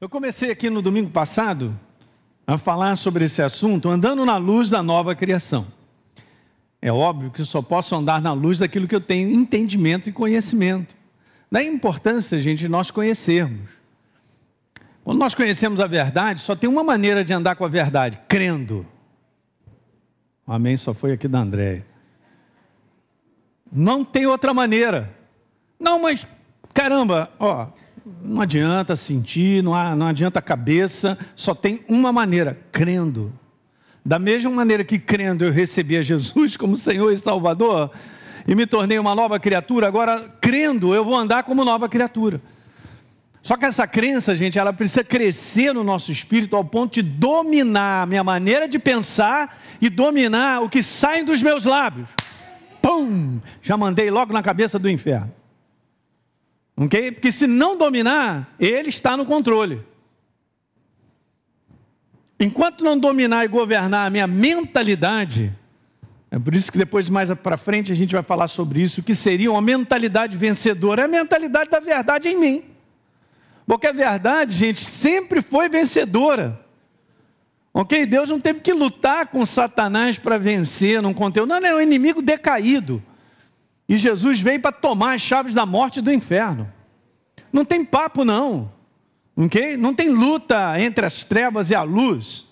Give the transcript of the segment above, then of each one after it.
Eu comecei aqui no domingo passado a falar sobre esse assunto, andando na luz da nova criação. É óbvio que eu só posso andar na luz daquilo que eu tenho entendimento e conhecimento. Da importância, gente, de nós conhecermos. Quando nós conhecemos a verdade, só tem uma maneira de andar com a verdade: crendo. Amém, só foi aqui da Andréia. Não tem outra maneira. Não, mas caramba, ó, não adianta sentir, não, há, não adianta a cabeça, só tem uma maneira: crendo. Da mesma maneira que crendo eu recebi a Jesus como Senhor e Salvador e me tornei uma nova criatura, agora crendo eu vou andar como nova criatura. Só que essa crença, gente, ela precisa crescer no nosso espírito ao ponto de dominar a minha maneira de pensar e dominar o que sai dos meus lábios. Pum! Já mandei logo na cabeça do inferno. Ok? Porque se não dominar, ele está no controle. Enquanto não dominar e governar a minha mentalidade, é por isso que depois, mais para frente, a gente vai falar sobre isso, que seria uma mentalidade vencedora, é a mentalidade da verdade em mim. Porque a verdade, gente, sempre foi vencedora. Ok? Deus não teve que lutar com Satanás para vencer num conteúdo. Não, não, é um inimigo decaído. E Jesus veio para tomar as chaves da morte e do inferno. Não tem papo, não. Ok? Não tem luta entre as trevas e a luz.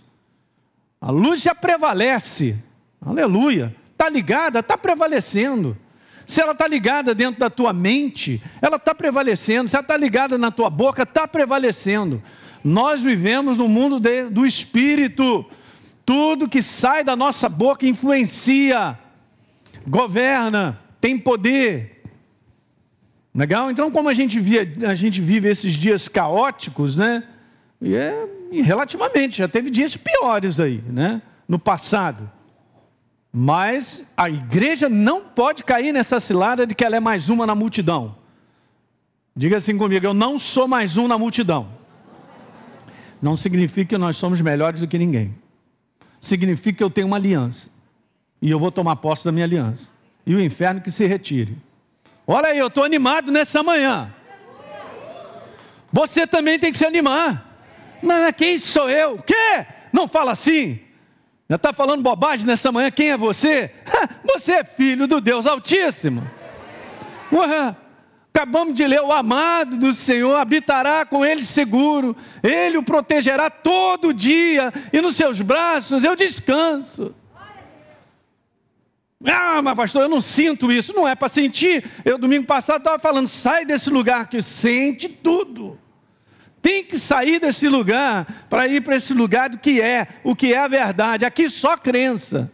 A luz já prevalece. Aleluia. Está ligada, está prevalecendo. Se ela está ligada dentro da tua mente, ela está prevalecendo. Se ela está ligada na tua boca, está prevalecendo. Nós vivemos no mundo de, do espírito. Tudo que sai da nossa boca influencia, governa tem poder. Legal? Então, como a gente, via, a gente vive esses dias caóticos, né? E, é, relativamente, já teve dias piores aí, né? No passado. Mas a igreja não pode cair nessa cilada de que ela é mais uma na multidão. Diga assim comigo: eu não sou mais um na multidão. Não significa que nós somos melhores do que ninguém. Significa que eu tenho uma aliança. E eu vou tomar posse da minha aliança e o inferno que se retire. Olha aí, eu estou animado nessa manhã. Você também tem que se animar. Mas quem sou eu? O quê? Não fala assim. Já está falando bobagem nessa manhã? Quem é você? Você é filho do Deus Altíssimo. Ué, acabamos de ler: o amado do Senhor habitará com ele seguro, ele o protegerá todo dia, e nos seus braços eu descanso. Ah, mas pastor, eu não sinto isso. Não é para sentir. Eu, domingo passado, estava falando: sai desse lugar que sente tudo. Tem que sair desse lugar para ir para esse lugar do que é, o que é a verdade. Aqui só crença.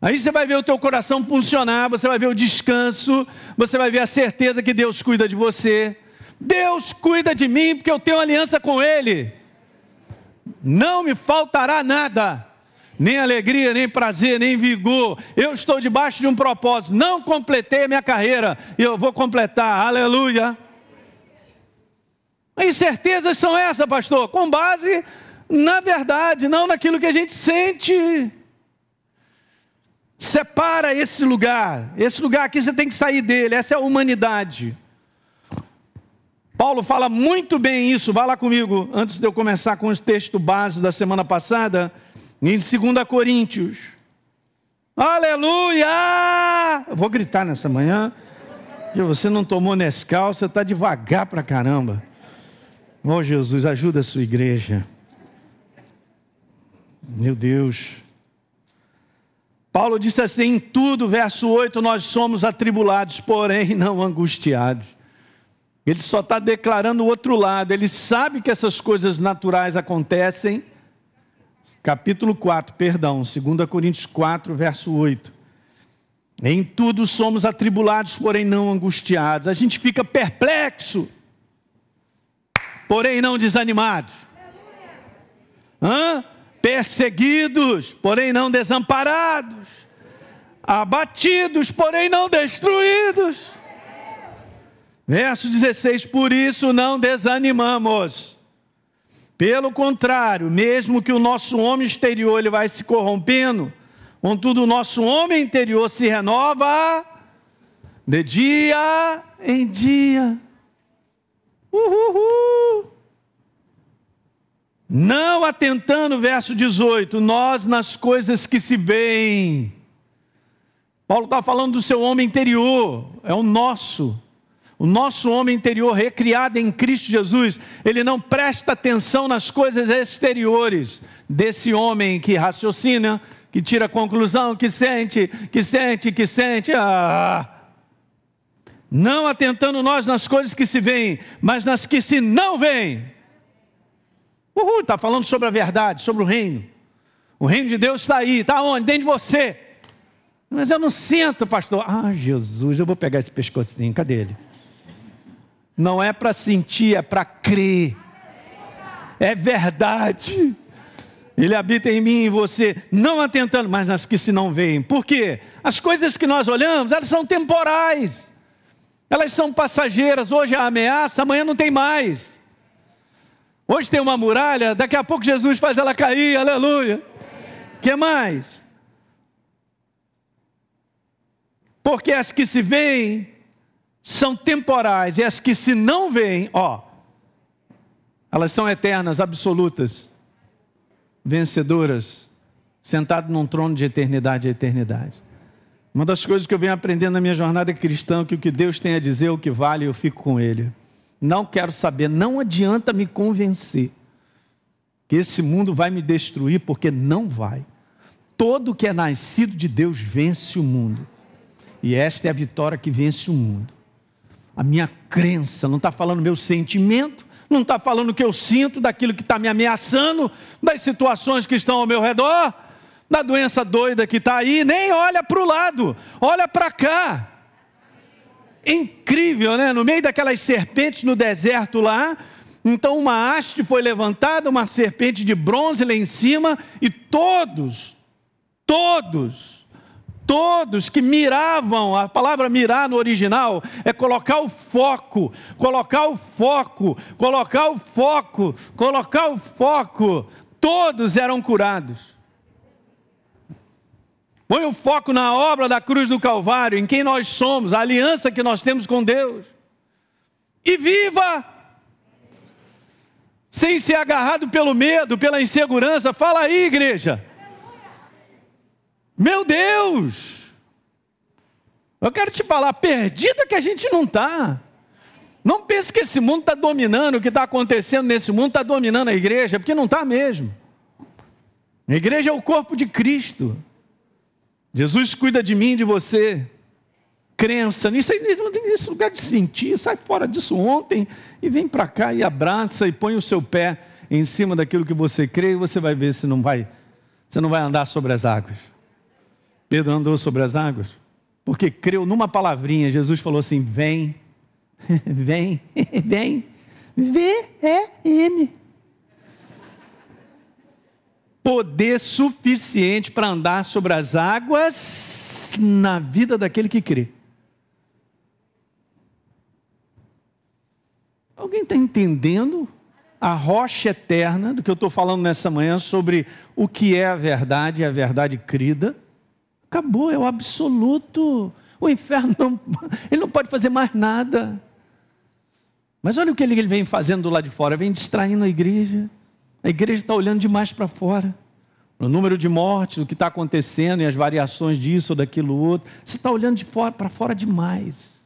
Aí você vai ver o teu coração funcionar, você vai ver o descanso, você vai ver a certeza que Deus cuida de você. Deus cuida de mim porque eu tenho aliança com Ele. Não me faltará nada nem alegria, nem prazer, nem vigor. Eu estou debaixo de um propósito. Não completei a minha carreira e eu vou completar. Aleluia. E certezas são essas, pastor? Com base na verdade, não naquilo que a gente sente. Separa esse lugar. Esse lugar aqui você tem que sair dele. Essa é a humanidade. Paulo fala muito bem isso. Vá lá comigo, antes de eu começar com os textos base da semana passada. Em 2 Coríntios. Aleluia! Eu vou gritar nessa manhã. Que você não tomou Nescau, você está devagar para caramba. Oh Jesus, ajuda a sua igreja. Meu Deus. Paulo disse assim: em tudo, verso 8, nós somos atribulados, porém não angustiados. Ele só está declarando o outro lado. Ele sabe que essas coisas naturais acontecem, capítulo 4, perdão, 2 Coríntios 4, verso 8. Em tudo somos atribulados, porém não angustiados. A gente fica perplexo, porém não desanimados. Hã? Perseguidos, porém não desamparados. Abatidos, porém não destruídos. Verso 16: Por isso não desanimamos pelo contrário, mesmo que o nosso homem exterior ele vai se corrompendo, contudo o nosso homem interior se renova de dia em dia. Uhul. Não atentando, verso 18, nós nas coisas que se veem. Paulo está falando do seu homem interior, é o nosso. O nosso homem interior, recriado em Cristo Jesus, ele não presta atenção nas coisas exteriores desse homem que raciocina, que tira conclusão, que sente, que sente, que sente. Ah! Não atentando nós nas coisas que se veem, mas nas que se não veem. Uhul, está falando sobre a verdade, sobre o reino. O reino de Deus está aí, está onde? Dentro de você. Mas eu não sinto, pastor. Ah, Jesus, eu vou pegar esse pescocinho, cadê ele? Não é para sentir, é para crer. É verdade. Ele habita em mim e você, não atentando, mas nas que se não veem. Por quê? As coisas que nós olhamos, elas são temporais. Elas são passageiras. Hoje a ameaça, amanhã não tem mais. Hoje tem uma muralha, daqui a pouco Jesus faz ela cair, aleluia. que mais? Porque as que se veem são temporais, e as que se não veem, ó, elas são eternas, absolutas, vencedoras, sentado num trono de eternidade a eternidade. Uma das coisas que eu venho aprendendo na minha jornada cristã, é que o que Deus tem a dizer, o que vale, eu fico com Ele. Não quero saber, não adianta me convencer que esse mundo vai me destruir, porque não vai. Todo que é nascido de Deus vence o mundo. E esta é a vitória que vence o mundo. A minha crença, não está falando meu sentimento, não está falando o que eu sinto, daquilo que está me ameaçando, das situações que estão ao meu redor, da doença doida que está aí, nem olha para o lado, olha para cá incrível, né? No meio daquelas serpentes no deserto lá, então uma haste foi levantada, uma serpente de bronze lá em cima, e todos, todos, todos que miravam, a palavra mirar no original é colocar o foco, colocar o foco, colocar o foco, colocar o foco, todos eram curados. Põe o foco na obra da cruz do Calvário, em quem nós somos, a aliança que nós temos com Deus. E viva! Sem ser agarrado pelo medo, pela insegurança. Fala aí, igreja. Meu Deus! Eu quero te falar, perdida que a gente não está. Não pense que esse mundo está dominando, o que está acontecendo nesse mundo está dominando a igreja, porque não está mesmo. A igreja é o corpo de Cristo. Jesus cuida de mim, de você. Crença nisso aí, não tem esse lugar de sentir, sai fora disso ontem e vem para cá e abraça e põe o seu pé em cima daquilo que você crê e você vai ver se não vai, você não vai andar sobre as águas. Pedro andou sobre as águas porque creu numa palavrinha. Jesus falou assim: vem, vem, vem, V-E-M poder suficiente para andar sobre as águas na vida daquele que crê. Alguém está entendendo a rocha eterna do que eu estou falando nessa manhã sobre o que é a verdade e a verdade crida? Acabou, é o absoluto. O inferno não, ele não pode fazer mais nada. Mas olha o que ele vem fazendo do lado de fora, vem distraindo a igreja a igreja está olhando demais para fora. O número de mortes, o que está acontecendo e as variações disso ou daquilo outro. Você está olhando de fora para fora demais.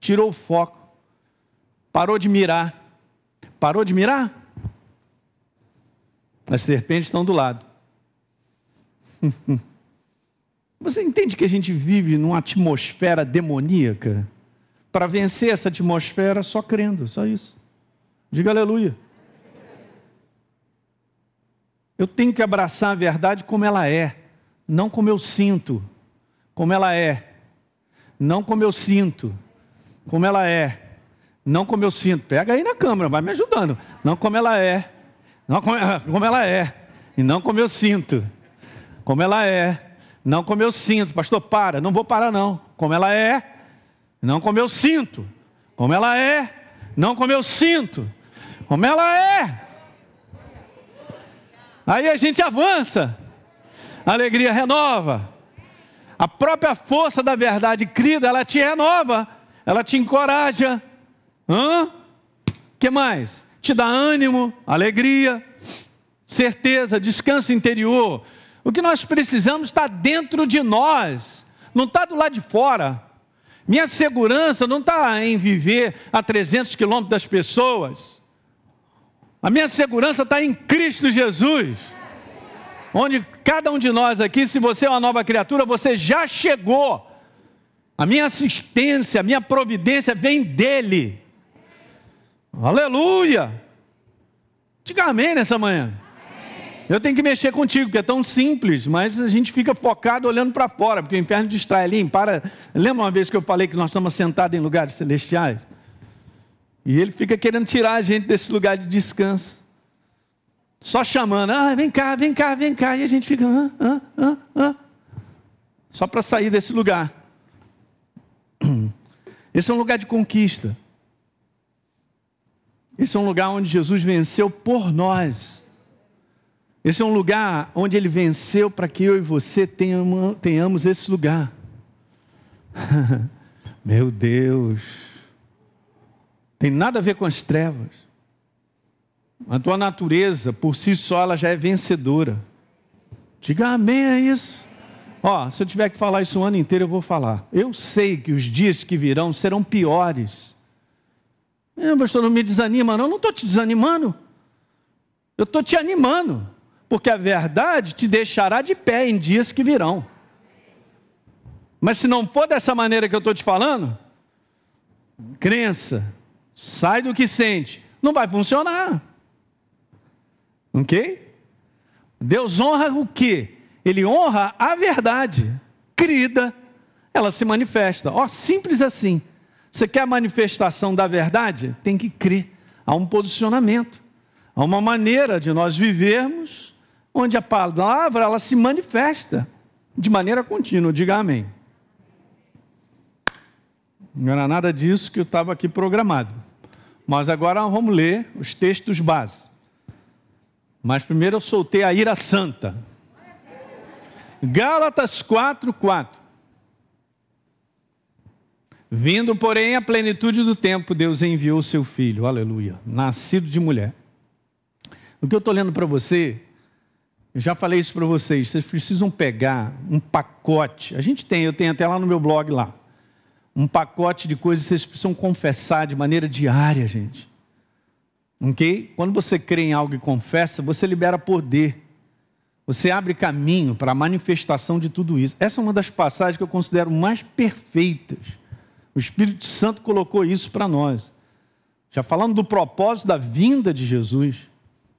Tirou o foco. Parou de mirar. Parou de mirar? As serpentes estão do lado. Você entende que a gente vive numa atmosfera demoníaca? Para vencer essa atmosfera, só crendo, só isso. Diga aleluia. Eu tenho que abraçar a verdade como ela é, não como eu sinto, como ela é, não como eu sinto, como ela é, não como eu sinto. Pega aí na câmera, vai me ajudando. Não como ela é, não como, como ela é, e não como eu sinto, como ela é, não como eu sinto. Pastor, para, não vou parar não. Como ela é, não como eu sinto, como ela é, não como eu sinto, como ela é. Aí a gente avança, a alegria renova. A própria força da verdade crida, ela te renova, ela te encoraja. Hã? que mais? te dá ânimo, alegria, certeza, descanso interior. O que nós precisamos está dentro de nós, não está do lado de fora. Minha segurança não está em viver a 300 quilômetros das pessoas. A minha segurança está em Cristo Jesus. Onde cada um de nós aqui, se você é uma nova criatura, você já chegou. A minha assistência, a minha providência vem dele. Aleluia! Diga amém nessa manhã. Eu tenho que mexer contigo, porque é tão simples, mas a gente fica focado olhando para fora, porque o inferno distrai ali. Para... Lembra uma vez que eu falei que nós estamos sentados em lugares celestiais? E ele fica querendo tirar a gente desse lugar de descanso. Só chamando, ah, vem cá, vem cá, vem cá. E a gente fica, ah, ah, ah, ah. Só para sair desse lugar. Esse é um lugar de conquista. Esse é um lugar onde Jesus venceu por nós. Esse é um lugar onde ele venceu para que eu e você tenhamos, esse lugar. Meu Deus. Tem nada a ver com as trevas. A tua natureza, por si só, ela já é vencedora. Diga amém a isso. Ó, se eu tiver que falar isso o ano inteiro, eu vou falar. Eu sei que os dias que virão serão piores. É, pastor, não me desanima, não. Eu não estou te desanimando. Eu estou te animando. Porque a verdade te deixará de pé em dias que virão. Mas se não for dessa maneira que eu estou te falando, crença, sai do que sente, não vai funcionar. Ok? Deus honra o que? Ele honra a verdade. Crida, ela se manifesta. Ó, simples assim. Você quer a manifestação da verdade? Tem que crer. Há um posicionamento. Há uma maneira de nós vivermos onde a palavra ela se manifesta de maneira contínua. Diga amém. Não era nada disso que eu estava aqui programado. Mas agora vamos ler os textos básicos. Mas primeiro eu soltei a ira santa. Gálatas 4, 4. Vindo, porém, a plenitude do tempo, Deus enviou o seu filho, aleluia, nascido de mulher. O que eu estou lendo para você, eu já falei isso para vocês, vocês precisam pegar um pacote. A gente tem, eu tenho até lá no meu blog lá. Um pacote de coisas que vocês precisam confessar de maneira diária, gente. Ok? Quando você crê em algo e confessa, você libera poder. Você abre caminho para a manifestação de tudo isso. Essa é uma das passagens que eu considero mais perfeitas. O Espírito Santo colocou isso para nós. Já falando do propósito da vinda de Jesus.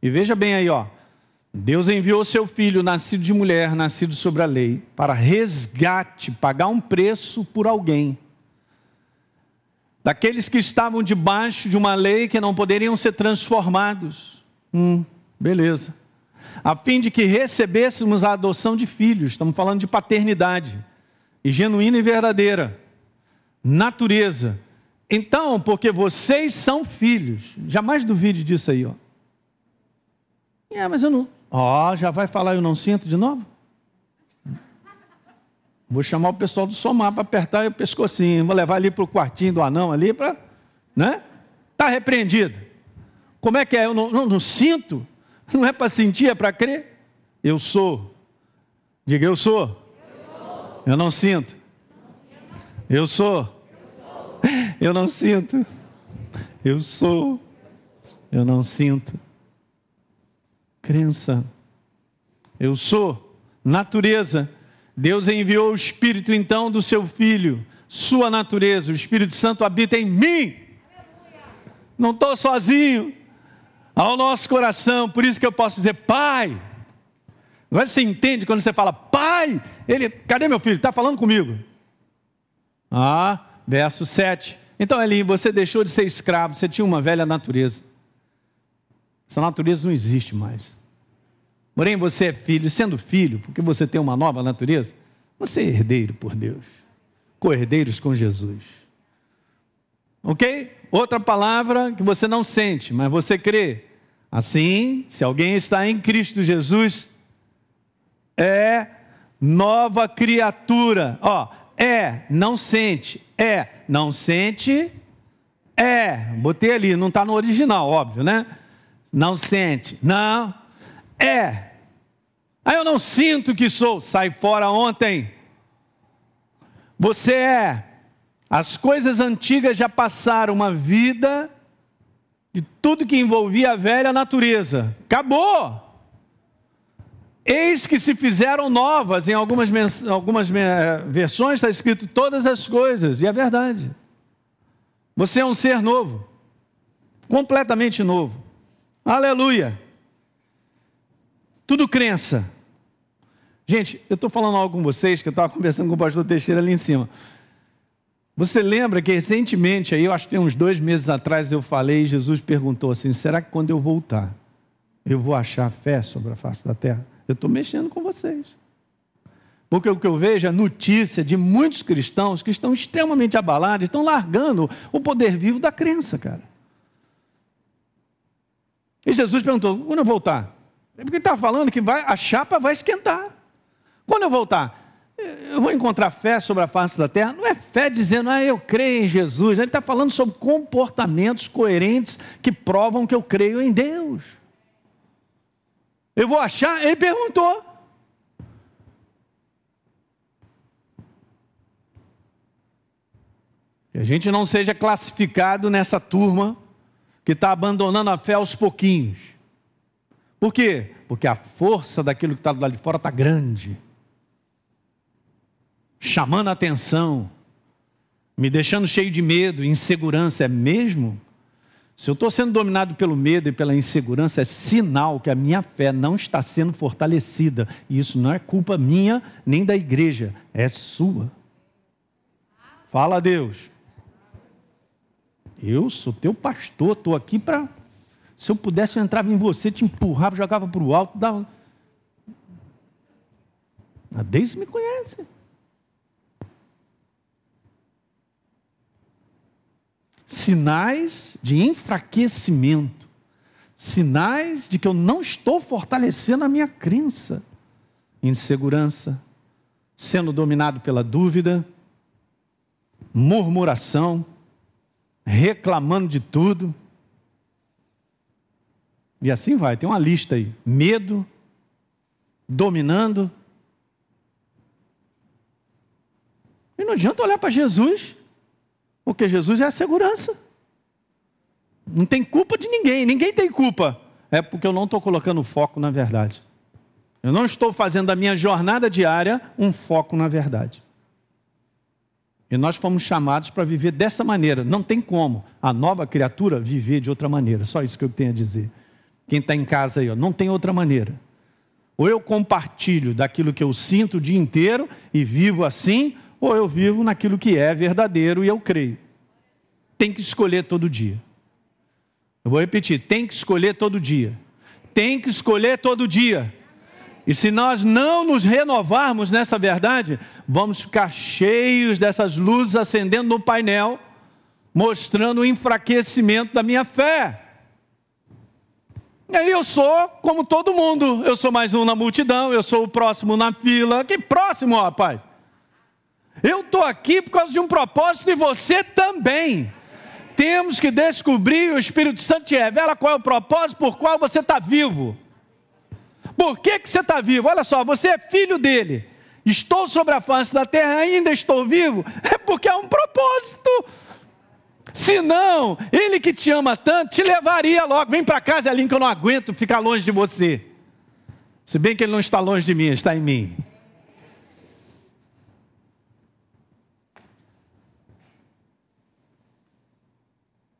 E veja bem aí, ó. Deus enviou seu filho, nascido de mulher, nascido sobre a lei, para resgate, pagar um preço por alguém daqueles que estavam debaixo de uma lei que não poderiam ser transformados. Hum, beleza. A fim de que recebêssemos a adoção de filhos, estamos falando de paternidade, e genuína e verdadeira, natureza. Então, porque vocês são filhos, jamais duvide disso aí, ó. É, mas eu não. Ó, já vai falar eu não sinto de novo? Vou chamar o pessoal do somar para apertar o pescocinho. Vou levar ali para o quartinho do anão ali para. Né? Está repreendido. Como é que é? Eu não, não, não sinto. Não é para sentir, é para crer. Eu sou. Diga, eu sou. Eu, sou. eu não sinto. Eu sou. Eu não sinto. Eu sou. Eu não sinto. Crença. Eu sou. Natureza Deus enviou o Espírito então do seu Filho, sua natureza, o Espírito Santo habita em mim. Não estou sozinho, ao nosso coração, por isso que eu posso dizer, Pai. Agora você entende quando você fala, Pai, ele, cadê meu filho? Está falando comigo. Ah, verso 7. Então, Elinho, você deixou de ser escravo, você tinha uma velha natureza. Essa natureza não existe mais. Porém, você é filho, sendo filho, porque você tem uma nova natureza, você é herdeiro por Deus, co-herdeiros com Jesus. Ok? Outra palavra que você não sente, mas você crê. Assim, se alguém está em Cristo Jesus, é nova criatura. Ó, é, não sente, é, não sente, É, botei ali, não está no original, óbvio, né? Não sente. Não. É. Aí eu não sinto que sou. Sai fora ontem. Você é. As coisas antigas já passaram uma vida de tudo que envolvia a velha natureza. Acabou. Eis que se fizeram novas, em algumas, algumas versões está escrito todas as coisas, e é verdade. Você é um ser novo, completamente novo. Aleluia. Tudo crença. Gente, eu estou falando algo com vocês que eu estava conversando com o pastor Teixeira ali em cima. Você lembra que recentemente, aí eu acho que tem uns dois meses atrás, eu falei, Jesus perguntou assim: será que quando eu voltar, eu vou achar fé sobre a face da terra? Eu estou mexendo com vocês. Porque o que eu vejo é notícia de muitos cristãos que estão extremamente abalados, estão largando o poder vivo da crença, cara. E Jesus perguntou: quando eu voltar? É porque está falando que vai, a chapa vai esquentar. Quando eu voltar? Eu vou encontrar fé sobre a face da terra. Não é fé dizendo, ah, eu creio em Jesus. Ele está falando sobre comportamentos coerentes que provam que eu creio em Deus. Eu vou achar? Ele perguntou. Que a gente não seja classificado nessa turma que está abandonando a fé aos pouquinhos. Por quê? Porque a força daquilo que está lá de fora está grande, chamando a atenção, me deixando cheio de medo, insegurança. É mesmo? Se eu estou sendo dominado pelo medo e pela insegurança, é sinal que a minha fé não está sendo fortalecida. E isso não é culpa minha nem da igreja, é sua. Fala a Deus. Eu sou teu pastor, estou aqui para. Se eu pudesse, eu entrava em você, te empurrava, jogava para o alto, dava. A Deise me conhece. Sinais de enfraquecimento, sinais de que eu não estou fortalecendo a minha crença, insegurança, sendo dominado pela dúvida, murmuração, reclamando de tudo. E assim vai, tem uma lista aí: medo, dominando. E não adianta olhar para Jesus, porque Jesus é a segurança. Não tem culpa de ninguém, ninguém tem culpa. É porque eu não estou colocando foco na verdade. Eu não estou fazendo da minha jornada diária um foco na verdade. E nós fomos chamados para viver dessa maneira. Não tem como a nova criatura viver de outra maneira. Só isso que eu tenho a dizer. Quem está em casa aí, ó, não tem outra maneira. Ou eu compartilho daquilo que eu sinto o dia inteiro e vivo assim, ou eu vivo naquilo que é verdadeiro e eu creio. Tem que escolher todo dia. Eu vou repetir: tem que escolher todo dia. Tem que escolher todo dia. E se nós não nos renovarmos nessa verdade, vamos ficar cheios dessas luzes acendendo no painel, mostrando o enfraquecimento da minha fé. E aí eu sou como todo mundo, eu sou mais um na multidão, eu sou o próximo na fila. Que próximo, rapaz? Eu estou aqui por causa de um propósito e você também. Temos que descobrir, o Espírito Santo te revela qual é o propósito por qual você está vivo. Por que, que você está vivo? Olha só, você é filho dele. Estou sobre a face da terra, ainda estou vivo. É porque há um propósito. Se não, ele que te ama tanto, te levaria logo. Vem para casa, Aline, que eu não aguento ficar longe de você. Se bem que ele não está longe de mim, está em mim.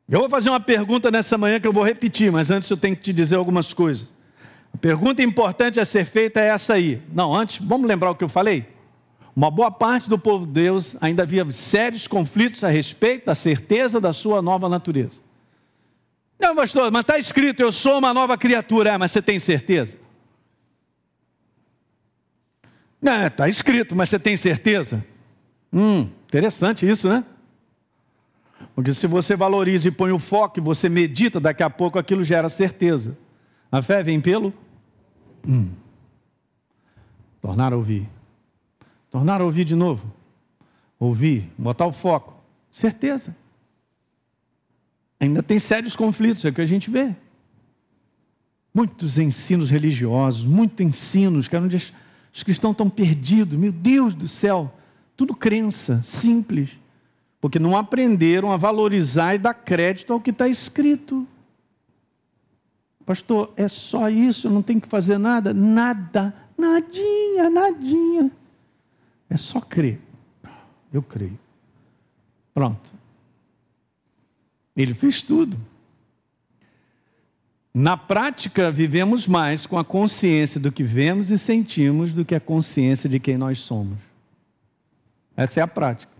Eu vou fazer uma pergunta nessa manhã que eu vou repetir, mas antes eu tenho que te dizer algumas coisas. A pergunta importante a ser feita é essa aí. Não, antes, vamos lembrar o que eu falei? Uma boa parte do povo de Deus ainda havia sérios conflitos a respeito da certeza da sua nova natureza. Não, pastor, mas está escrito, eu sou uma nova criatura. É, mas você tem certeza? Não, está escrito, mas você tem certeza? Hum, interessante isso, né? Porque se você valoriza e põe o foco você medita, daqui a pouco aquilo gera certeza. A fé vem pelo? Hum. Tornar a ouvir. Tornar a ouvir de novo. Ouvir, botar o foco. Certeza. Ainda tem sérios conflitos, é o que a gente vê. Muitos ensinos religiosos, muitos ensinos, que onde os cristãos estão perdidos, meu Deus do céu, tudo crença, simples, porque não aprenderam a valorizar e dar crédito ao que está escrito. Pastor, é só isso, não tenho que fazer nada? Nada, nadinha, nadinha. É só crer. Eu creio. Pronto. Ele fez tudo. Na prática, vivemos mais com a consciência do que vemos e sentimos do que a consciência de quem nós somos. Essa é a prática.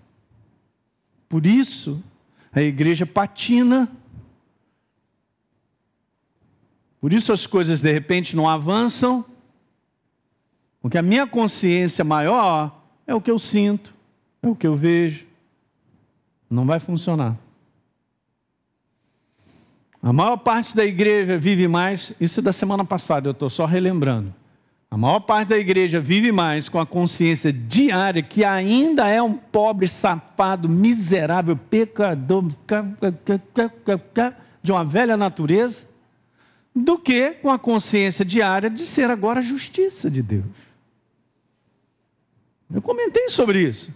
Por isso, a igreja patina. Por isso as coisas de repente não avançam. Porque a minha consciência maior é o que eu sinto, é o que eu vejo. Não vai funcionar. A maior parte da igreja vive mais, isso é da semana passada, eu estou só relembrando. A maior parte da igreja vive mais com a consciência diária que ainda é um pobre, safado, miserável, pecador, de uma velha natureza, do que com a consciência diária de ser agora a justiça de Deus. Eu comentei sobre isso.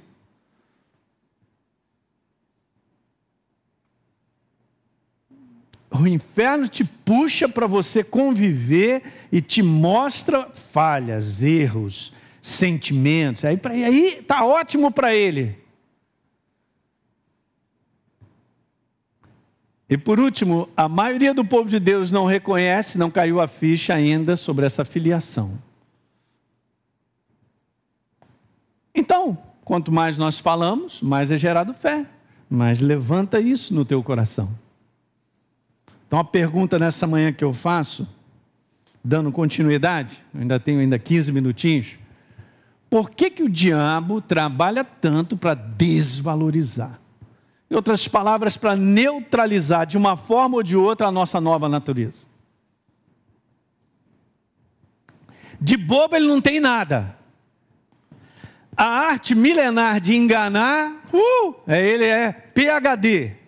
O inferno te puxa para você conviver e te mostra falhas, erros, sentimentos. Aí, aí tá ótimo para ele. E por último, a maioria do povo de Deus não reconhece, não caiu a ficha ainda sobre essa filiação. Então, quanto mais nós falamos, mais é gerado fé. Mas levanta isso no teu coração. Então a pergunta nessa manhã que eu faço, dando continuidade, ainda tenho ainda 15 minutinhos. Por que, que o diabo trabalha tanto para desvalorizar? Em outras palavras, para neutralizar de uma forma ou de outra a nossa nova natureza. De bobo ele não tem nada. A arte milenar de enganar, uh, é, ele é PhD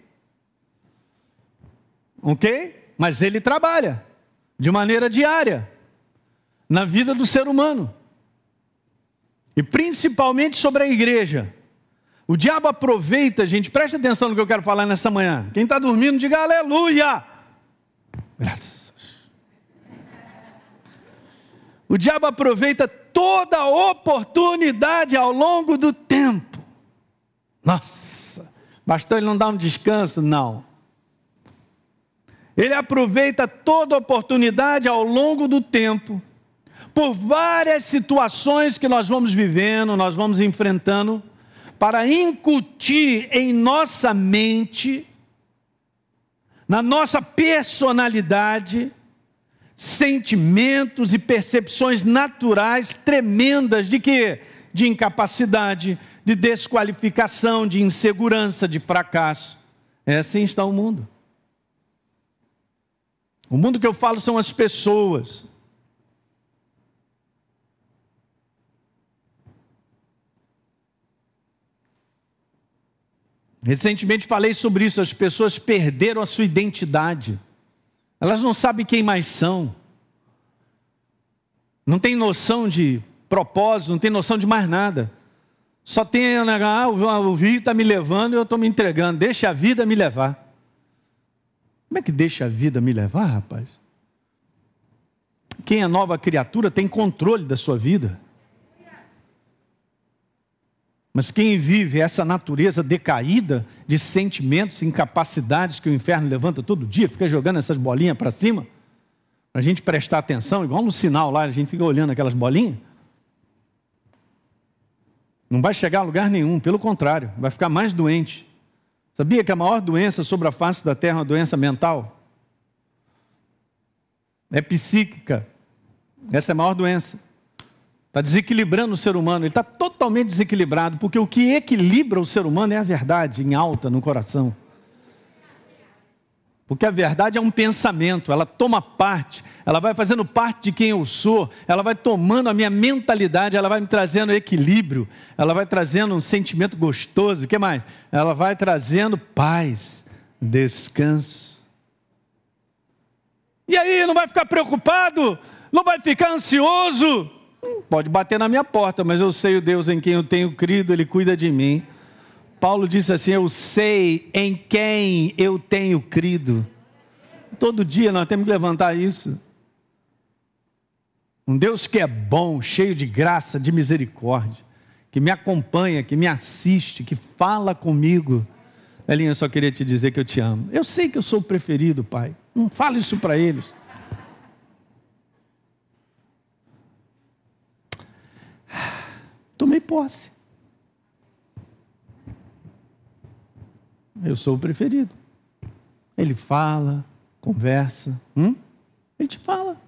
ok? Mas ele trabalha de maneira diária na vida do ser humano e principalmente sobre a igreja. O diabo aproveita, gente, preste atenção no que eu quero falar nessa manhã. Quem está dormindo, diga aleluia. Graças. O diabo aproveita toda oportunidade ao longo do tempo. Nossa, bastou ele não dar um descanso? Não. Ele aproveita toda oportunidade ao longo do tempo, por várias situações que nós vamos vivendo, nós vamos enfrentando, para incutir em nossa mente, na nossa personalidade, sentimentos e percepções naturais tremendas de que? De incapacidade, de desqualificação, de insegurança, de fracasso. É assim está o mundo. O mundo que eu falo são as pessoas. Recentemente falei sobre isso, as pessoas perderam a sua identidade. Elas não sabem quem mais são. Não tem noção de propósito, não tem noção de mais nada. Só tem, ah, o rio está me levando e eu estou me entregando. Deixa a vida me levar. Como é que deixa a vida me levar, rapaz? Quem é nova criatura tem controle da sua vida. Mas quem vive essa natureza decaída de sentimentos, incapacidades que o inferno levanta todo dia, fica jogando essas bolinhas para cima, para a gente prestar atenção, igual no sinal lá, a gente fica olhando aquelas bolinhas. Não vai chegar a lugar nenhum, pelo contrário, vai ficar mais doente. Sabia que a maior doença sobre a face da terra é uma doença mental? É psíquica. Essa é a maior doença. Está desequilibrando o ser humano. Ele está totalmente desequilibrado, porque o que equilibra o ser humano é a verdade em alta no coração. Porque a verdade é um pensamento, ela toma parte, ela vai fazendo parte de quem eu sou, ela vai tomando a minha mentalidade, ela vai me trazendo equilíbrio, ela vai trazendo um sentimento gostoso, o que mais? Ela vai trazendo paz, descanso. E aí, não vai ficar preocupado? Não vai ficar ansioso? Pode bater na minha porta, mas eu sei o Deus em quem eu tenho crido, Ele cuida de mim. Paulo disse assim: Eu sei em quem eu tenho crido. Todo dia nós temos que levantar isso. Um Deus que é bom, cheio de graça, de misericórdia, que me acompanha, que me assiste, que fala comigo. Elinha, eu só queria te dizer que eu te amo. Eu sei que eu sou o preferido, pai. Não falo isso para eles. Tomei posse. Eu sou o preferido. Ele fala, conversa. Hum? Ele te fala.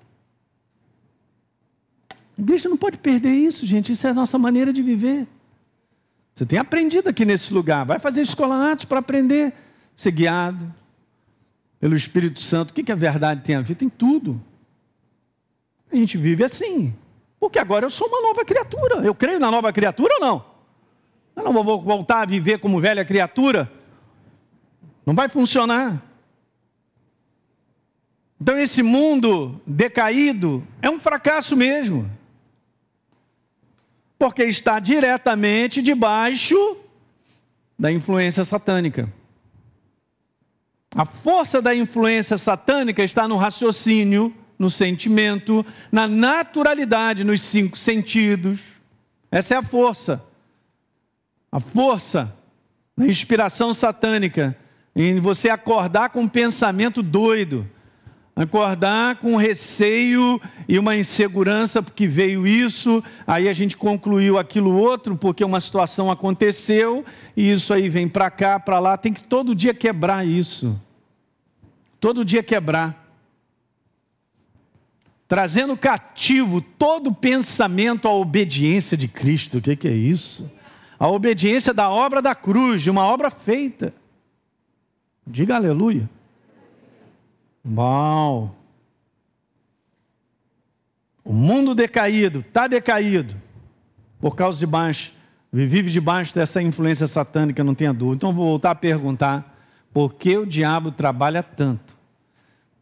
A igreja não pode perder isso, gente. Isso é a nossa maneira de viver. Você tem aprendido aqui nesse lugar. Vai fazer escola antes para aprender. Ser guiado pelo Espírito Santo. O que, que a verdade tem a ver? Tem tudo. A gente vive assim. Porque agora eu sou uma nova criatura. Eu creio na nova criatura ou não? Eu não vou voltar a viver como velha criatura. Não vai funcionar. Então, esse mundo decaído é um fracasso mesmo. Porque está diretamente debaixo da influência satânica. A força da influência satânica está no raciocínio, no sentimento, na naturalidade, nos cinco sentidos. Essa é a força. A força da inspiração satânica em você acordar com um pensamento doido, acordar com receio e uma insegurança porque veio isso, aí a gente concluiu aquilo outro porque uma situação aconteceu e isso aí vem para cá, para lá, tem que todo dia quebrar isso. Todo dia quebrar. Trazendo cativo todo pensamento à obediência de Cristo. O que, é isso? A obediência da obra da cruz, de uma obra feita. Diga aleluia. Bom. O mundo decaído, está decaído, por causa de baixo, vive debaixo dessa influência satânica, não tenha dúvida. Então vou voltar a perguntar: por que o diabo trabalha tanto?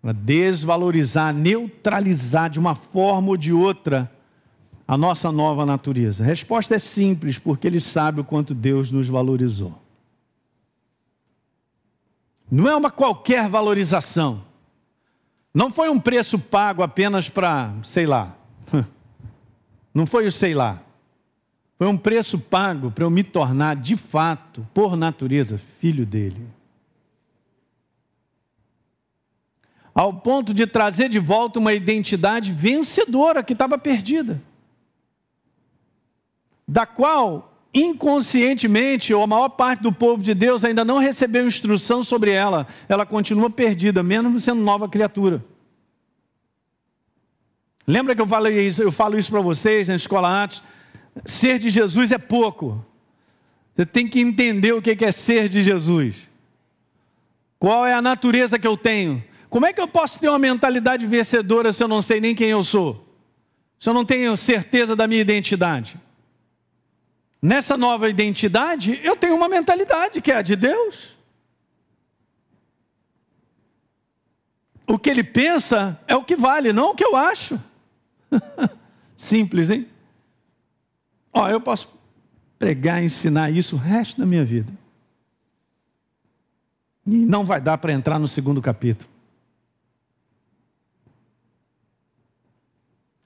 Para desvalorizar, neutralizar de uma forma ou de outra a nossa nova natureza? A resposta é simples, porque ele sabe o quanto Deus nos valorizou. Não é uma qualquer valorização. Não foi um preço pago apenas para, sei lá. Não foi o sei lá. Foi um preço pago para eu me tornar, de fato, por natureza, filho dele. Ao ponto de trazer de volta uma identidade vencedora que estava perdida. Da qual inconscientemente, ou a maior parte do povo de Deus ainda não recebeu instrução sobre ela, ela continua perdida, mesmo sendo nova criatura. Lembra que eu falei isso, eu falo isso para vocês na escola antes? Ser de Jesus é pouco. Você tem que entender o que é ser de Jesus. Qual é a natureza que eu tenho? Como é que eu posso ter uma mentalidade vencedora se eu não sei nem quem eu sou? Se eu não tenho certeza da minha identidade? Nessa nova identidade, eu tenho uma mentalidade que é a de Deus. O que ele pensa é o que vale, não o que eu acho. Simples, hein? Ó, eu posso pregar, ensinar isso o resto da minha vida. E não vai dar para entrar no segundo capítulo.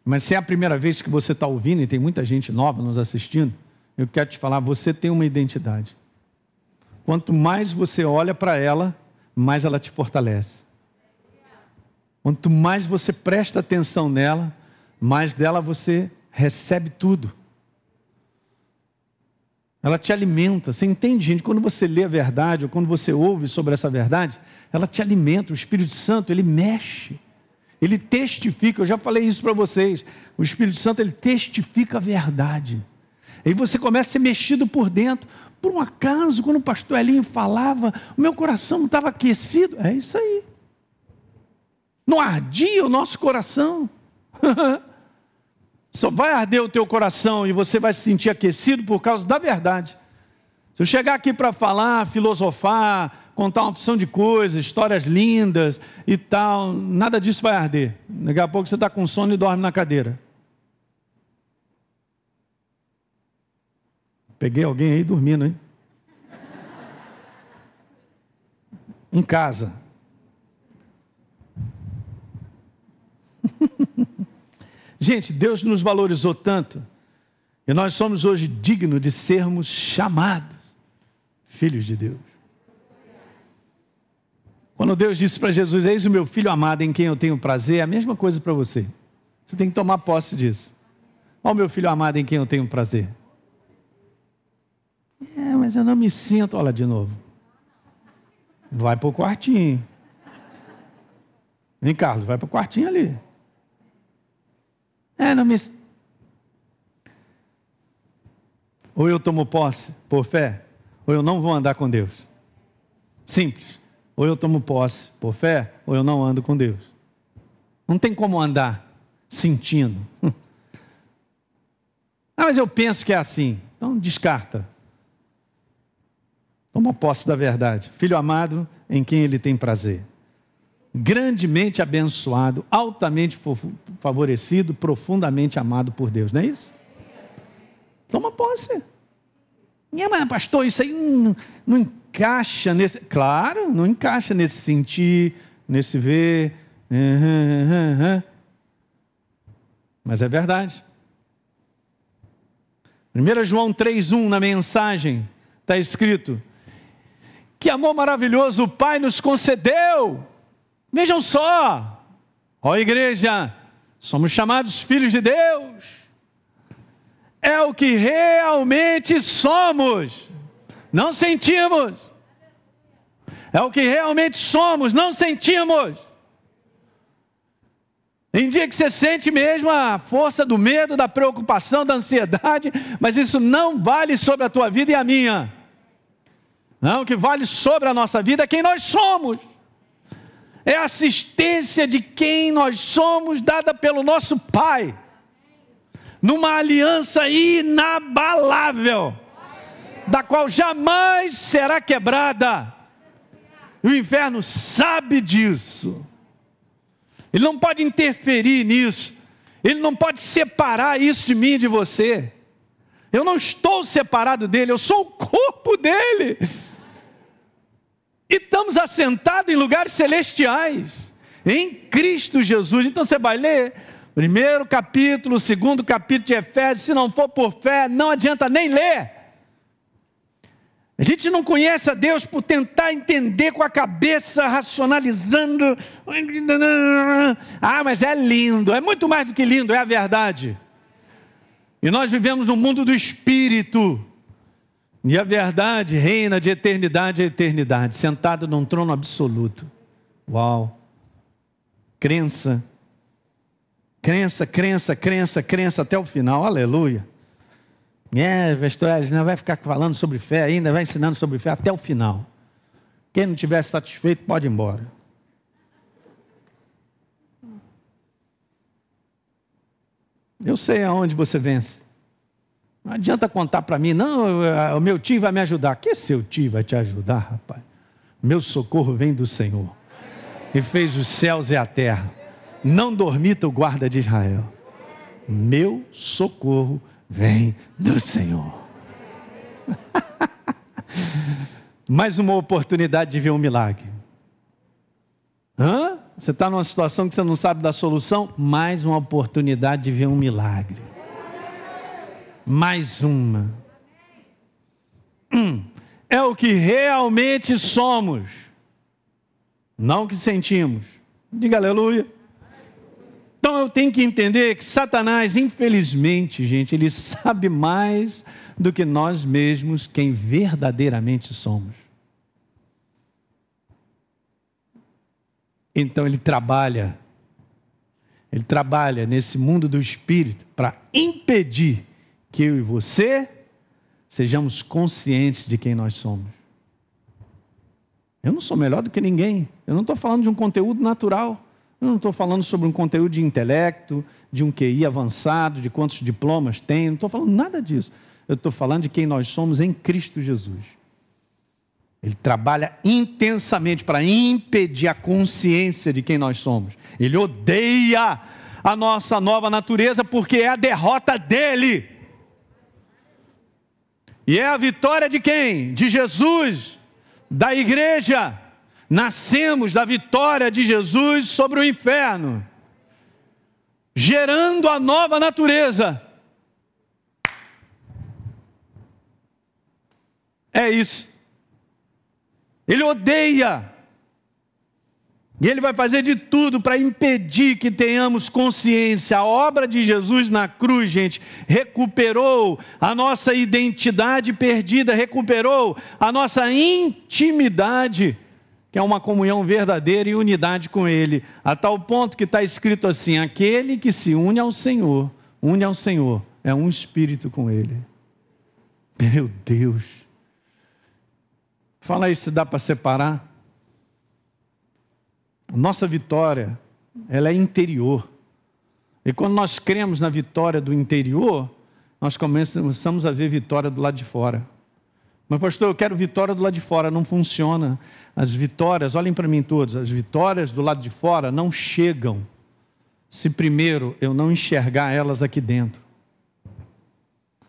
Mas se é a primeira vez que você está ouvindo, e tem muita gente nova nos assistindo, eu quero te falar, você tem uma identidade. Quanto mais você olha para ela, mais ela te fortalece. Quanto mais você presta atenção nela, mais dela você recebe tudo. Ela te alimenta. Você entende, gente? Quando você lê a verdade, ou quando você ouve sobre essa verdade, ela te alimenta. O Espírito Santo, ele mexe. Ele testifica. Eu já falei isso para vocês. O Espírito Santo, ele testifica a verdade. Aí você começa a ser mexido por dentro. Por um acaso, quando o pastor Elinho falava, o meu coração estava aquecido. É isso aí. Não ardia o nosso coração. Só vai arder o teu coração e você vai se sentir aquecido por causa da verdade. Se eu chegar aqui para falar, filosofar, contar uma opção de coisas, histórias lindas e tal. Nada disso vai arder. Daqui a pouco você está com sono e dorme na cadeira. Peguei alguém aí dormindo, hein? Em casa. Gente, Deus nos valorizou tanto e nós somos hoje dignos de sermos chamados filhos de Deus. Quando Deus disse para Jesus: Eis o meu filho amado em quem eu tenho prazer, é a mesma coisa para você. Você tem que tomar posse disso. Olha o meu filho amado em quem eu tenho prazer. É, mas eu não me sinto. Olha de novo. Vai para o quartinho. Vem, Carlos, vai para o quartinho ali. É, não me. Ou eu tomo posse por fé, ou eu não vou andar com Deus. Simples. Ou eu tomo posse por fé, ou eu não ando com Deus. Não tem como andar sentindo. Ah, mas eu penso que é assim. Então descarta. Toma posse da verdade. Filho amado em quem ele tem prazer. Grandemente abençoado, altamente favorecido, profundamente amado por Deus, não é isso? Toma posse. É, mas pastor, isso aí não, não encaixa nesse. Claro, não encaixa nesse sentir, nesse ver. Mas é verdade. 1 João 3,1 na mensagem está escrito: Que amor maravilhoso o Pai nos concedeu. Vejam só, ó igreja, somos chamados filhos de Deus é o que realmente somos, não sentimos. É o que realmente somos, não sentimos. Em dia que você sente mesmo a força do medo, da preocupação, da ansiedade, mas isso não vale sobre a tua vida e a minha. Não, o que vale sobre a nossa vida é quem nós somos. É a assistência de quem nós somos dada pelo nosso Pai numa aliança inabalável, da qual jamais será quebrada. E o inferno sabe disso. Ele não pode interferir nisso. Ele não pode separar isso de mim e de você. Eu não estou separado dele, eu sou o corpo dele. E estamos assentados em lugares celestiais, em Cristo Jesus. Então você vai ler Primeiro capítulo, segundo capítulo de Efésios, se não for por fé, não adianta nem ler. A gente não conhece a Deus por tentar entender com a cabeça, racionalizando. Ah, mas é lindo, é muito mais do que lindo, é a verdade. E nós vivemos no mundo do espírito. E a verdade reina de eternidade a eternidade, sentado num trono absoluto. Uau! Crença Crença, crença, crença, crença até o final. Aleluia. É, pastor não vai ficar falando sobre fé ainda, vai ensinando sobre fé até o final. Quem não estiver satisfeito pode ir embora. Eu sei aonde você vence. Não adianta contar para mim, não, o meu tio vai me ajudar. Que seu tio vai te ajudar, rapaz? Meu socorro vem do Senhor. E fez os céus e a terra. Não dormita o guarda de Israel. Meu socorro vem do Senhor. Mais uma oportunidade de ver um milagre. Hã? Você está numa situação que você não sabe da solução? Mais uma oportunidade de ver um milagre. Mais uma. Hum. É o que realmente somos, não o que sentimos. Diga aleluia. Então eu tenho que entender que Satanás, infelizmente, gente, ele sabe mais do que nós mesmos quem verdadeiramente somos. Então ele trabalha, ele trabalha nesse mundo do espírito para impedir que eu e você sejamos conscientes de quem nós somos. Eu não sou melhor do que ninguém, eu não estou falando de um conteúdo natural. Eu não estou falando sobre um conteúdo de intelecto, de um QI avançado, de quantos diplomas tem, não estou falando nada disso. Eu estou falando de quem nós somos em Cristo Jesus. Ele trabalha intensamente para impedir a consciência de quem nós somos. Ele odeia a nossa nova natureza porque é a derrota dele. E é a vitória de quem? De Jesus, da igreja. Nascemos da vitória de Jesus sobre o inferno, gerando a nova natureza. É isso. Ele odeia. E ele vai fazer de tudo para impedir que tenhamos consciência. A obra de Jesus na cruz, gente, recuperou a nossa identidade perdida, recuperou a nossa intimidade, que é uma comunhão verdadeira e unidade com Ele, a tal ponto que está escrito assim: aquele que se une ao Senhor, une ao Senhor, é um espírito com Ele. Meu Deus. Fala aí se dá para separar. Nossa vitória, ela é interior. E quando nós cremos na vitória do interior, nós começamos a ver vitória do lado de fora. Mas, pastor, eu quero vitória do lado de fora, não funciona. As vitórias, olhem para mim todos, as vitórias do lado de fora não chegam se primeiro eu não enxergar elas aqui dentro.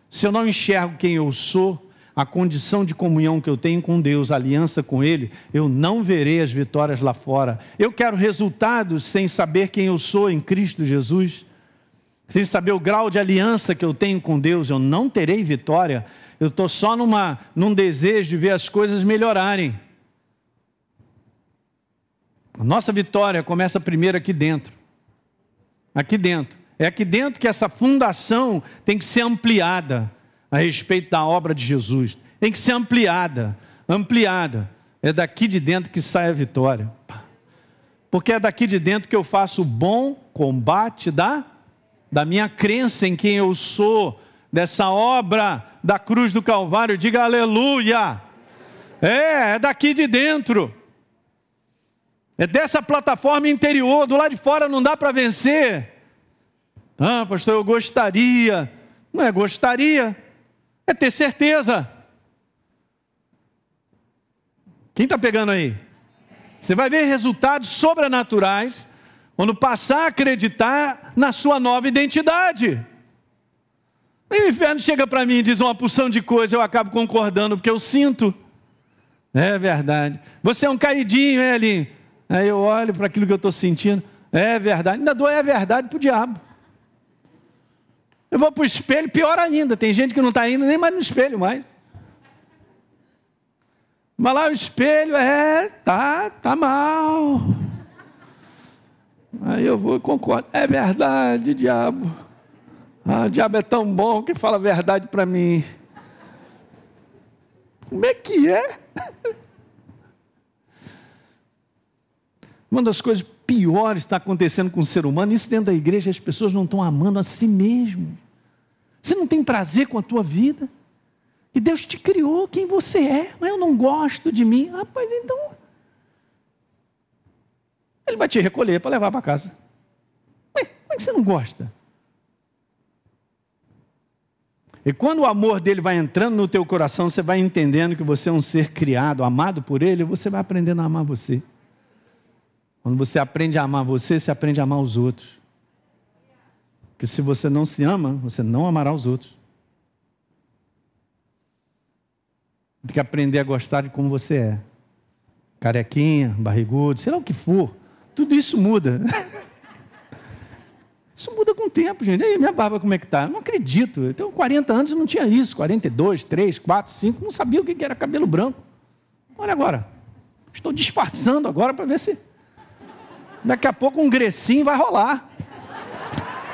Se eu não enxergo quem eu sou, a condição de comunhão que eu tenho com Deus, a aliança com Ele, eu não verei as vitórias lá fora. Eu quero resultados sem saber quem eu sou em Cristo Jesus, sem saber o grau de aliança que eu tenho com Deus, eu não terei vitória. Eu estou só numa, num desejo de ver as coisas melhorarem. A nossa vitória começa primeiro aqui dentro. Aqui dentro. É aqui dentro que essa fundação tem que ser ampliada a respeito da obra de Jesus. Tem que ser ampliada, ampliada. É daqui de dentro que sai a vitória. Porque é daqui de dentro que eu faço o bom combate da, da minha crença em quem eu sou, dessa obra da cruz do Calvário. Diga aleluia. É, é daqui de dentro. É dessa plataforma interior, do lado de fora não dá para vencer. Ah, pastor, eu gostaria. Não é gostaria, é ter certeza. Quem está pegando aí? Você vai ver resultados sobrenaturais quando passar a acreditar na sua nova identidade. E o inferno chega para mim e diz uma porção de coisas, eu acabo concordando, porque eu sinto. É verdade. Você é um caidinho, é ali. Aí eu olho para aquilo que eu estou sentindo. É verdade. Ainda dou é verdade para o diabo. Eu vou para o espelho, pior ainda. Tem gente que não está indo nem mais no espelho mais. Mas lá o espelho, é, tá, tá mal. Aí eu vou e concordo. É verdade, diabo. Ah, o diabo é tão bom que fala a verdade para mim. Como é que é? Uma das coisas piores está acontecendo com o ser humano, isso dentro da igreja, as pessoas não estão amando a si mesmo. Você não tem prazer com a tua vida? E Deus te criou quem você é, mas eu não gosto de mim. Ah, pois então. Ele vai te recolher para levar para casa. Ué, como é que você não gosta? E quando o amor dele vai entrando no teu coração, você vai entendendo que você é um ser criado, amado por ele, você vai aprendendo a amar você. Quando você aprende a amar você, você aprende a amar os outros. Porque se você não se ama, você não amará os outros. Tem que aprender a gostar de como você é. Carequinha, barrigudo, sei lá o que for. Tudo isso muda. Isso muda com o tempo, gente. E minha barba como é que está? Não acredito. Eu tenho 40 anos e não tinha isso. 42, 3, 4, 5. Não sabia o que era cabelo branco. Olha agora. Estou disfarçando agora para ver se. Daqui a pouco um grecinho vai rolar.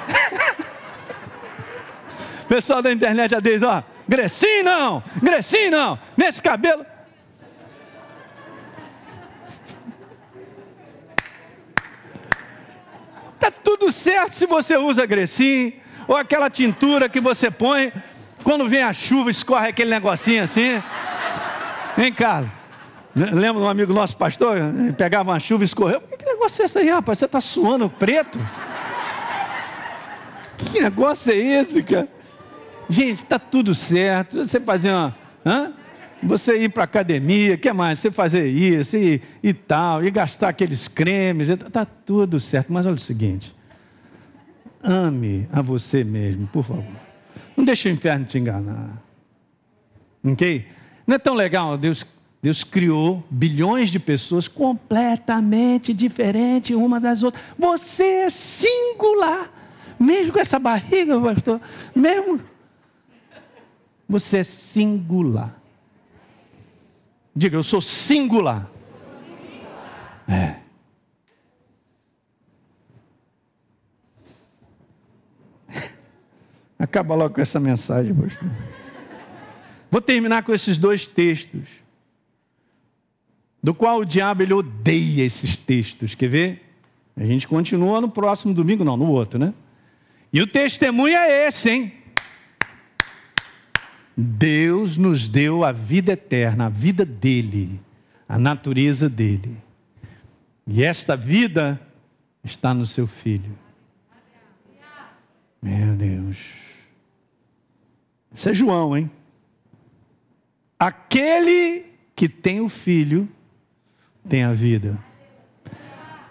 Pessoal da internet já diz, ó, Grecinho não, Grecinho não, nesse cabelo. Tá certo se você usa Grecinho, ou aquela tintura que você põe, quando vem a chuva, escorre aquele negocinho assim. Vem, Carlos. Lembra um amigo nosso pastor? Ele pegava uma chuva e escorreu. Que negócio é esse aí, rapaz? Você está suando preto? Que negócio é esse, cara? Gente, está tudo certo. Você fazer uma. Hã? Você ir para academia, que mais? Você fazer isso e, e tal, e gastar aqueles cremes, está tudo certo. Mas olha o seguinte: ame a você mesmo, por favor. Não deixe o inferno te enganar. Ok? Não é tão legal Deus Deus criou bilhões de pessoas completamente diferentes uma das outras. Você é singular. Mesmo com essa barriga, pastor, mesmo. Você é singular. Diga, eu sou singular. É. Acaba logo com essa mensagem, pastor. Vou terminar com esses dois textos do qual o diabo ele odeia esses textos. Quer ver? A gente continua no próximo domingo, não, no outro, né? E o testemunho é esse, hein? Deus nos deu a vida eterna, a vida dele, a natureza dele. E esta vida está no seu filho. Meu Deus. Isso é João, hein? Aquele que tem o filho tem a vida.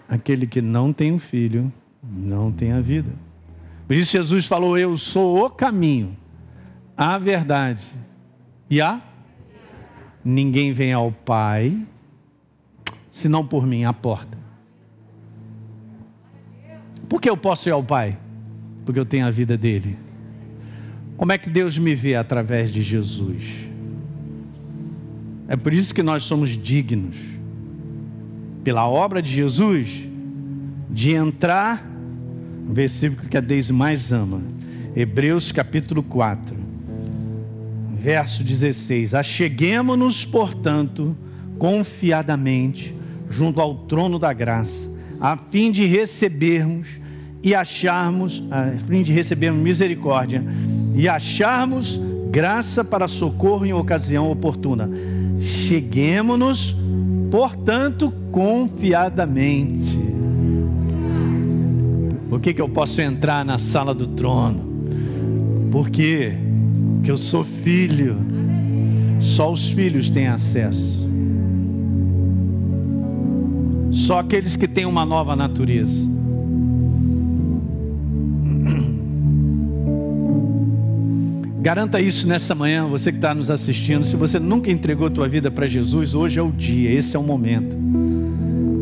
Aquele que não tem um filho, não tem a vida. Por isso Jesus falou: Eu sou o caminho, a verdade e a. Ninguém vem ao Pai, senão por mim, a porta. Por que eu posso ir ao Pai? Porque eu tenho a vida dele. Como é que Deus me vê através de Jesus? É por isso que nós somos dignos pela obra de Jesus, de entrar no versículo que a Deise mais ama, Hebreus capítulo 4, verso 16: Acheguemos-nos, portanto, confiadamente junto ao trono da graça, a fim de recebermos e acharmos, a fim de recebermos misericórdia e acharmos graça para socorro em ocasião oportuna. Cheguemos-nos portanto, confiadamente. Por que, que eu posso entrar na sala do trono? Porque que eu sou filho. Só os filhos têm acesso. Só aqueles que têm uma nova natureza. Garanta isso nessa manhã, você que está nos assistindo. Se você nunca entregou a tua vida para Jesus, hoje é o dia, esse é o momento.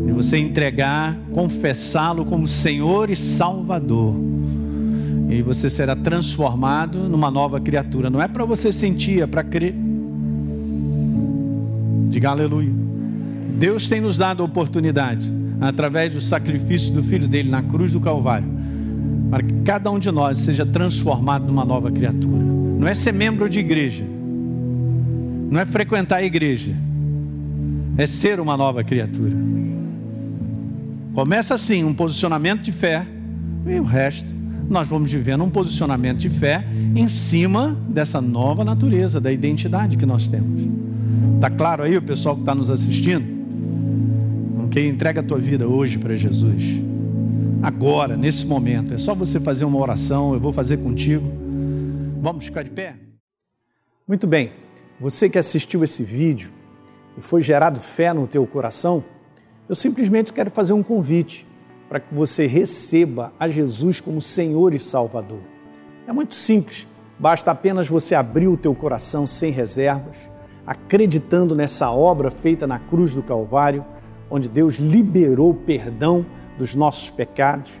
De você entregar, confessá-lo como Senhor e Salvador. E você será transformado numa nova criatura. Não é para você sentir, é para crer. Diga aleluia. Deus tem nos dado a oportunidade, através do sacrifício do Filho dele na cruz do Calvário, para que cada um de nós seja transformado numa nova criatura. Não é ser membro de igreja. Não é frequentar a igreja. É ser uma nova criatura. Começa assim, um posicionamento de fé. E o resto, nós vamos vivendo um posicionamento de fé em cima dessa nova natureza, da identidade que nós temos. Está claro aí o pessoal que está nos assistindo? Que entrega a tua vida hoje para Jesus. Agora, nesse momento. É só você fazer uma oração, eu vou fazer contigo. Vamos ficar de pé? Muito bem. Você que assistiu esse vídeo e foi gerado fé no teu coração, eu simplesmente quero fazer um convite para que você receba a Jesus como Senhor e Salvador. É muito simples, basta apenas você abrir o teu coração sem reservas, acreditando nessa obra feita na cruz do Calvário, onde Deus liberou o perdão dos nossos pecados,